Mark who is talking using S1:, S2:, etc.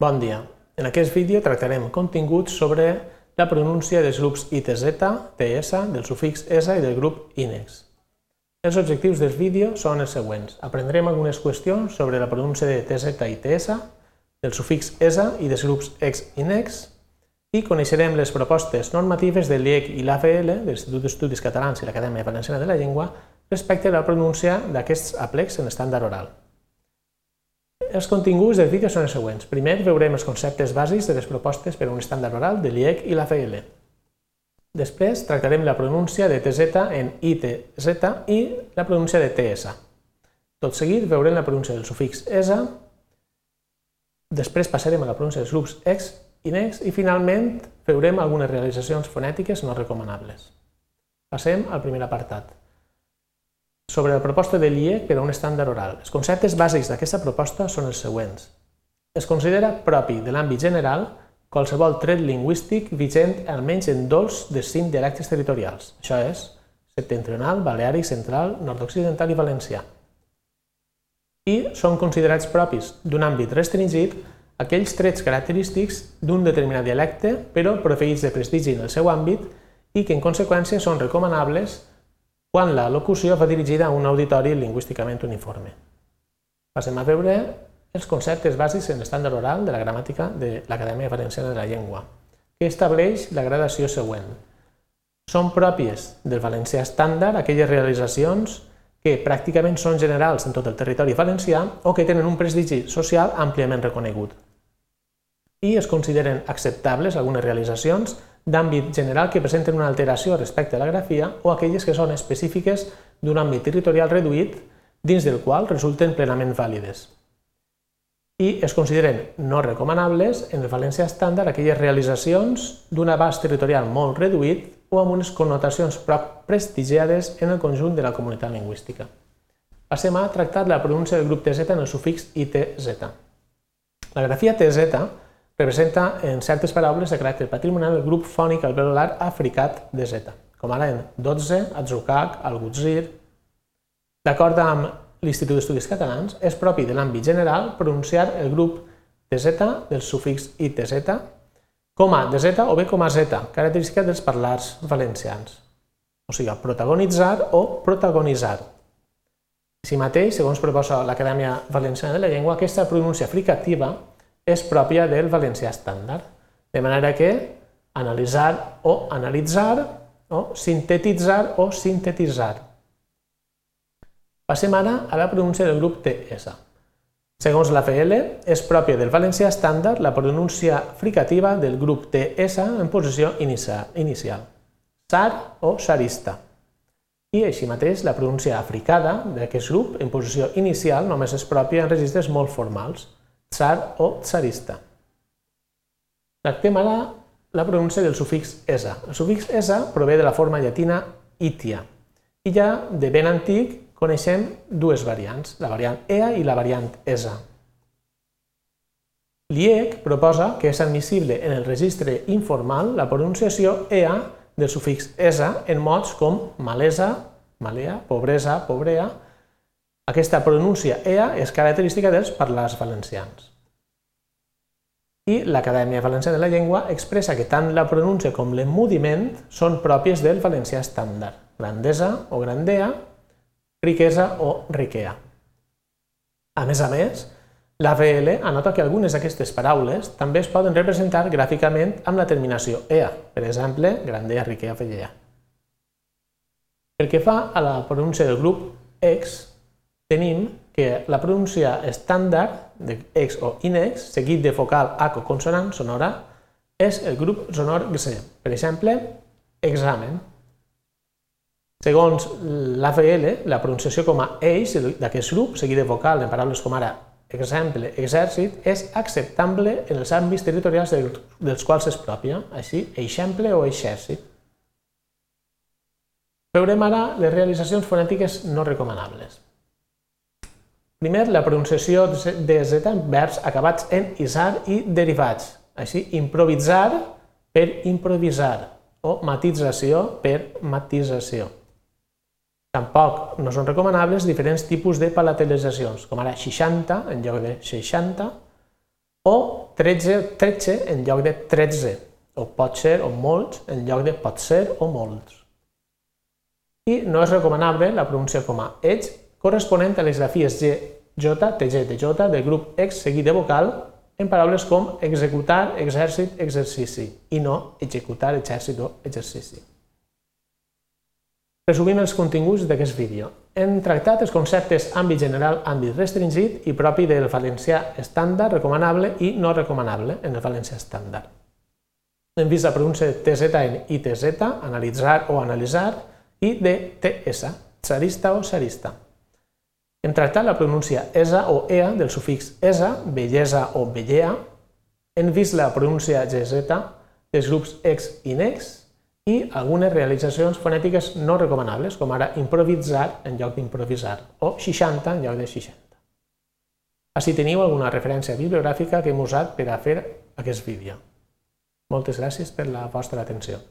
S1: Bon dia. En aquest vídeo tractarem continguts sobre la pronúncia dels grups ITZ, TS, del sufix ESA i del grup INEX. Els objectius del vídeo són els següents. Aprendrem algunes qüestions sobre la pronúncia de TZ i TS, del sufix ESA i dels grups EX i NEX, i coneixerem les propostes normatives de l'IEC i l'AFL, de l'Institut d'Estudis Catalans i l'Acadèmia Valenciana de la Llengua, respecte a la pronúncia d'aquests aplecs en estàndard oral. Els continguts del vídeo són els següents. Primer, veurem els conceptes bàsics de les propostes per a un estàndard oral de l'IEC i l'AFL. Després, tractarem la pronúncia de TZ en ITZ i la pronúncia de TS. Tot seguit, veurem la pronúncia del sufix ESA, després passarem a la pronúncia dels grups EX i NEX i finalment veurem algunes realitzacions fonètiques no recomanables. Passem al primer apartat sobre la proposta de l'IEC per a un estàndard oral. Els conceptes bàsics d'aquesta proposta són els següents. Es considera propi de l'àmbit general qualsevol tret lingüístic vigent almenys en dos dels cinc dialectes territorials. Això és septentrional, baleàric, central, nord-occidental i valencià. I són considerats propis d'un àmbit restringit aquells trets característics d'un determinat dialecte, però proferits de prestigi en el seu àmbit i que en conseqüència són recomanables quan la locució va dirigida a un auditori lingüísticament uniforme. Passem a veure els conceptes bàsics en l'estàndard oral de la gramàtica de l'Acadèmia Valenciana de la Llengua, que estableix la gradació següent. Són pròpies del valencià estàndard aquelles realitzacions que pràcticament són generals en tot el territori valencià o que tenen un prestigi social àmpliament reconegut. I es consideren acceptables algunes realitzacions d'àmbit general que presenten una alteració respecte a la grafia o aquelles que són específiques d'un àmbit territorial reduït dins del qual resulten plenament vàlides. I es consideren no recomanables en el valencià estàndard aquelles realitzacions d'un abast territorial molt reduït o amb unes connotacions prop prestigiades en el conjunt de la comunitat lingüística. Passem a tractar la pronúncia del grup TZ en el sufix ITZ. La grafia TZ representa en certes paraules de caràcter patrimonial el grup fònic alveolar africat de Z, com ara en 12, Atzucac, Algutzir. D'acord amb l'Institut d'Estudis Catalans, és propi de l'àmbit general pronunciar el grup TZ del sufix ITZ com a DZ o bé com a Z, característica dels parlars valencians. O sigui, protagonitzar o protagonitzar. Així mateix, segons proposa l'Acadèmia Valenciana de la Llengua, aquesta pronúncia fricativa és pròpia del valencià estàndard. De manera que analitzar o analitzar o sintetitzar o sintetitzar. Passem ara a la pronúncia del grup TS. Segons la FL, és pròpia del valencià estàndard la pronúncia fricativa del grup TS en posició inicial, sar o sarista. I així mateix, la pronúncia africada d'aquest grup en posició inicial només és pròpia en registres molt formals, tsar o tsarista. Tractem ara la pronúncia del sufix esa. El sufix esa prové de la forma llatina itia i ja de ben antic coneixem dues variants, la variant ea i la variant esa. L'IEC proposa que és admissible en el registre informal la pronunciació ea del sufix esa en mots com malesa, malea, pobresa, pobrea, aquesta pronúncia EA és característica dels parlars valencians. I l'Acadèmia Valenciana de la Llengua expressa que tant la pronúncia com l'emmudiment són pròpies del valencià estàndard, grandesa o grandea, riquesa o riquea. A més a més, la VL anota que algunes d'aquestes paraules també es poden representar gràficament amb la terminació EA, per exemple, grandea, riquea, vellea. Pel que fa a la pronúncia del grup EX, tenim que la pronúncia estàndard d'ex o inex, seguit de focal H o consonant sonora, és el grup sonor GC. Per exemple, examen. Segons l'AFL, la pronunciació com a eix d'aquest grup, seguit de vocal en paraules com ara exemple, exèrcit, és acceptable en els àmbits territorials dels quals és pròpia, així, exemple o exèrcit. Veurem ara les realitzacions fonètiques no recomanables. Primer, la pronunciació de Z en verbs acabats en isar i derivats. Així, improvisar per improvisar o matització per matització. Tampoc no són recomanables diferents tipus de palatalitzacions, com ara 60 en lloc de 60, o 13, 13 en lloc de 13, o pot ser o molts en lloc de pot ser o molts. I no és recomanable la pronúncia com a ets corresponent a les grafies G, J, TG, TJ del grup X seguit de vocal en paraules com executar, exèrcit, exercici i no executar, exèrcit o exercici. Resumim els continguts d'aquest vídeo. Hem tractat els conceptes àmbit general, àmbit restringit i propi del valencià estàndard, recomanable i no recomanable en el valencià estàndard. Hem vist la pronúncia de TZN i TZ, analitzar o analitzar, i de TS, tsarista o tsarista. Hem tractat la pronúncia ESA o EA del sufix ESA, bellesa o bellea. Hem vist la pronúncia GZ dels grups EX i NEX, i algunes realitzacions fonètiques no recomanables, com ara improvisar en lloc d'improvisar o 60 en lloc de 60. Així teniu alguna referència bibliogràfica que hem usat per a fer aquest vídeo. Moltes gràcies per la vostra atenció.